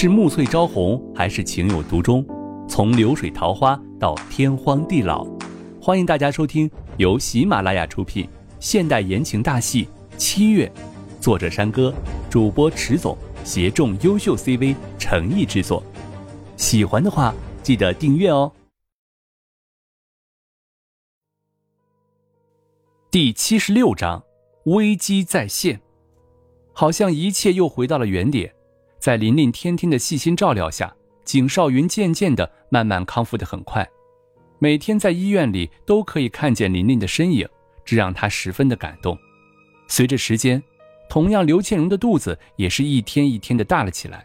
是暮翠朝红，还是情有独钟？从流水桃花到天荒地老，欢迎大家收听由喜马拉雅出品现代言情大戏《七月》，作者山歌，主播迟总，协众优秀 CV 诚意制作。喜欢的话，记得订阅哦。第七十六章，危机再现，好像一切又回到了原点。在琳琳天天的细心照料下，景少云渐渐的慢慢康复的很快，每天在医院里都可以看见琳琳的身影，这让他十分的感动。随着时间，同样刘倩蓉的肚子也是一天一天的大了起来。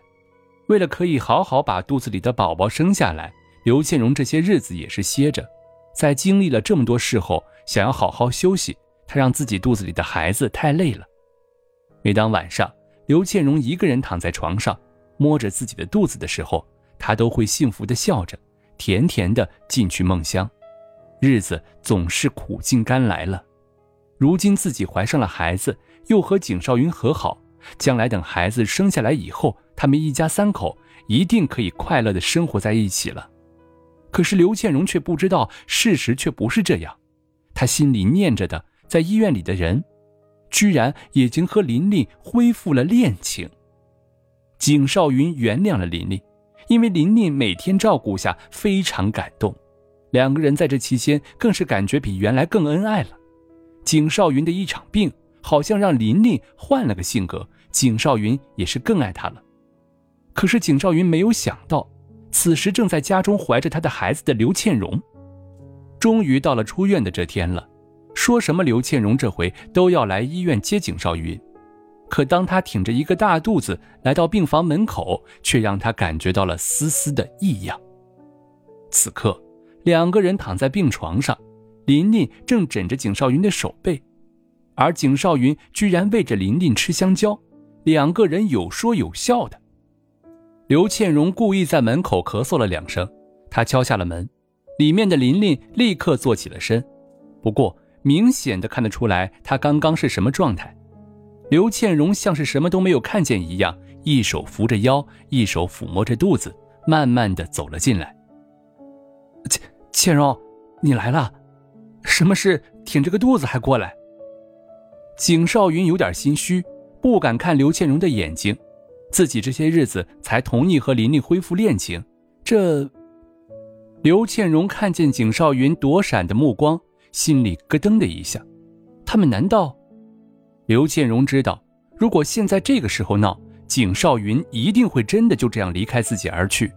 为了可以好好把肚子里的宝宝生下来，刘倩蓉这些日子也是歇着。在经历了这么多事后，想要好好休息，她让自己肚子里的孩子太累了。每当晚上，刘倩蓉一个人躺在床上，摸着自己的肚子的时候，她都会幸福的笑着，甜甜的进去梦乡。日子总是苦尽甘来了。如今自己怀上了孩子，又和景少云和好，将来等孩子生下来以后，他们一家三口一定可以快乐的生活在一起了。可是刘倩蓉却不知道，事实却不是这样。她心里念着的，在医院里的人。居然已经和琳琳恢复了恋情。景少云原谅了琳琳，因为琳琳每天照顾下非常感动，两个人在这期间更是感觉比原来更恩爱了。景少云的一场病好像让琳琳换了个性格，景少云也是更爱她了。可是景少云没有想到，此时正在家中怀着他的孩子的刘倩蓉，终于到了出院的这天了。说什么刘倩蓉这回都要来医院接景少云，可当他挺着一个大肚子来到病房门口，却让他感觉到了丝丝的异样。此刻，两个人躺在病床上，琳琳正枕着景少云的手背，而景少云居然喂着琳琳吃香蕉，两个人有说有笑的。刘倩蓉故意在门口咳嗽了两声，她敲下了门，里面的琳琳立刻坐起了身，不过。明显的看得出来，他刚刚是什么状态。刘倩蓉像是什么都没有看见一样，一手扶着腰，一手抚摸着肚子，慢慢的走了进来。倩倩蓉，你来了，什么事？挺着个肚子还过来？景少云有点心虚，不敢看刘倩蓉的眼睛。自己这些日子才同意和琳琳恢复恋情，这……刘倩蓉看见景少云躲闪的目光。心里咯噔的一下，他们难道？刘倩荣知道，如果现在这个时候闹，景少云一定会真的就这样离开自己而去，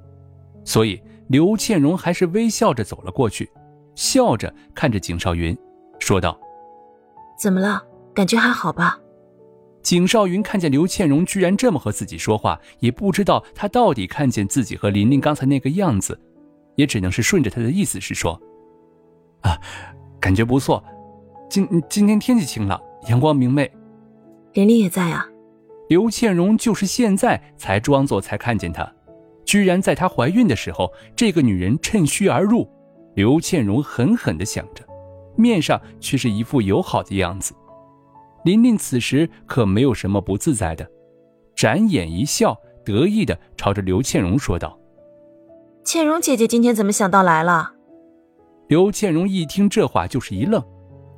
所以刘倩荣还是微笑着走了过去，笑着看着景少云，说道：“怎么了？感觉还好吧？”景少云看见刘倩荣居然这么和自己说话，也不知道他到底看见自己和琳琳刚才那个样子，也只能是顺着他的意思是说：“啊。”感觉不错，今今天天气晴朗，阳光明媚。琳琳也在啊。刘倩蓉就是现在才装作才看见她，居然在她怀孕的时候，这个女人趁虚而入。刘倩蓉狠狠地想着，面上却是一副友好的样子。琳琳此时可没有什么不自在的，展眼一笑，得意地朝着刘倩蓉说道：“倩蓉姐姐今天怎么想到来了？”刘倩荣一听这话，就是一愣：“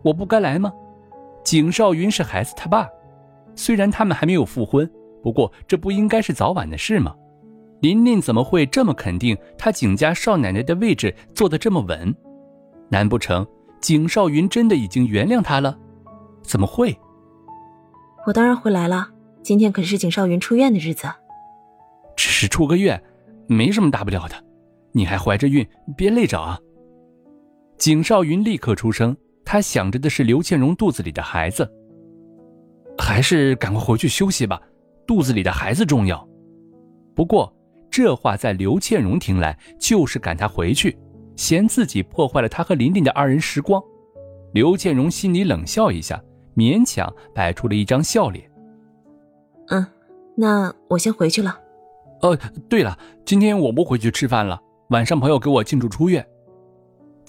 我不该来吗？”景少云是孩子他爸，虽然他们还没有复婚，不过这不应该是早晚的事吗？琳琳怎么会这么肯定他景家少奶奶的位置坐得这么稳？难不成景少云真的已经原谅她了？怎么会？我当然会来了。今天可是景少云出院的日子。只是出个院，没什么大不了的。你还怀着孕，别累着啊。景少云立刻出声，他想着的是刘倩蓉肚子里的孩子，还是赶快回去休息吧，肚子里的孩子重要。不过这话在刘倩蓉听来就是赶他回去，嫌自己破坏了他和琳琳的二人时光。刘倩蓉心里冷笑一下，勉强摆出了一张笑脸。嗯，那我先回去了。哦，对了，今天我不回去吃饭了，晚上朋友给我庆祝出院。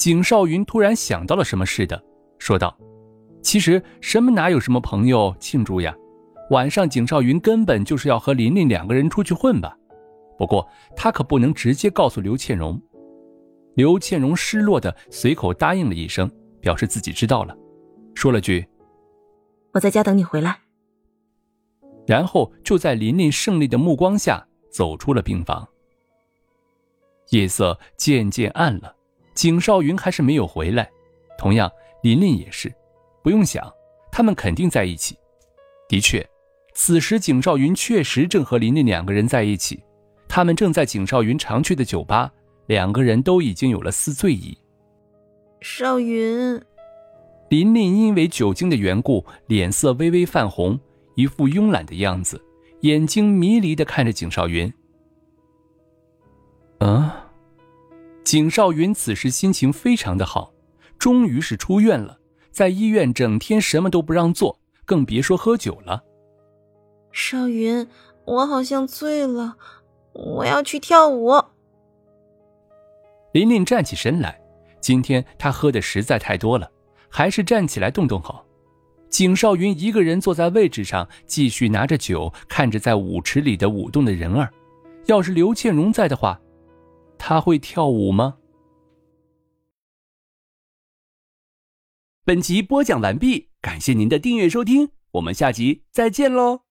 景少云突然想到了什么似的，说道：“其实什么哪有什么朋友庆祝呀？晚上景少云根本就是要和琳琳两个人出去混吧？不过他可不能直接告诉刘倩蓉。刘倩蓉失落的随口答应了一声，表示自己知道了，说了句：“我在家等你回来。”然后就在琳琳胜利的目光下走出了病房。夜色渐渐暗了，景少云还是没有回来，同样琳琳也是。不用想，他们肯定在一起。的确，此时景少云确实正和琳琳两个人在一起。他们正在景少云常去的酒吧，两个人都已经有了丝醉意。少云，琳琳因为酒精的缘故，脸色微微泛红，一副慵懒的样子，眼睛迷离的看着景少云。啊，景少云此时心情非常的好，终于是出院了，在医院整天什么都不让做，更别说喝酒了。少云，我好像醉了。我要去跳舞。琳琳站起身来，今天她喝的实在太多了，还是站起来动动好。景少云一个人坐在位置上，继续拿着酒，看着在舞池里的舞动的人儿。要是刘倩蓉在的话，他会跳舞吗？本集播讲完毕，感谢您的订阅收听，我们下集再见喽。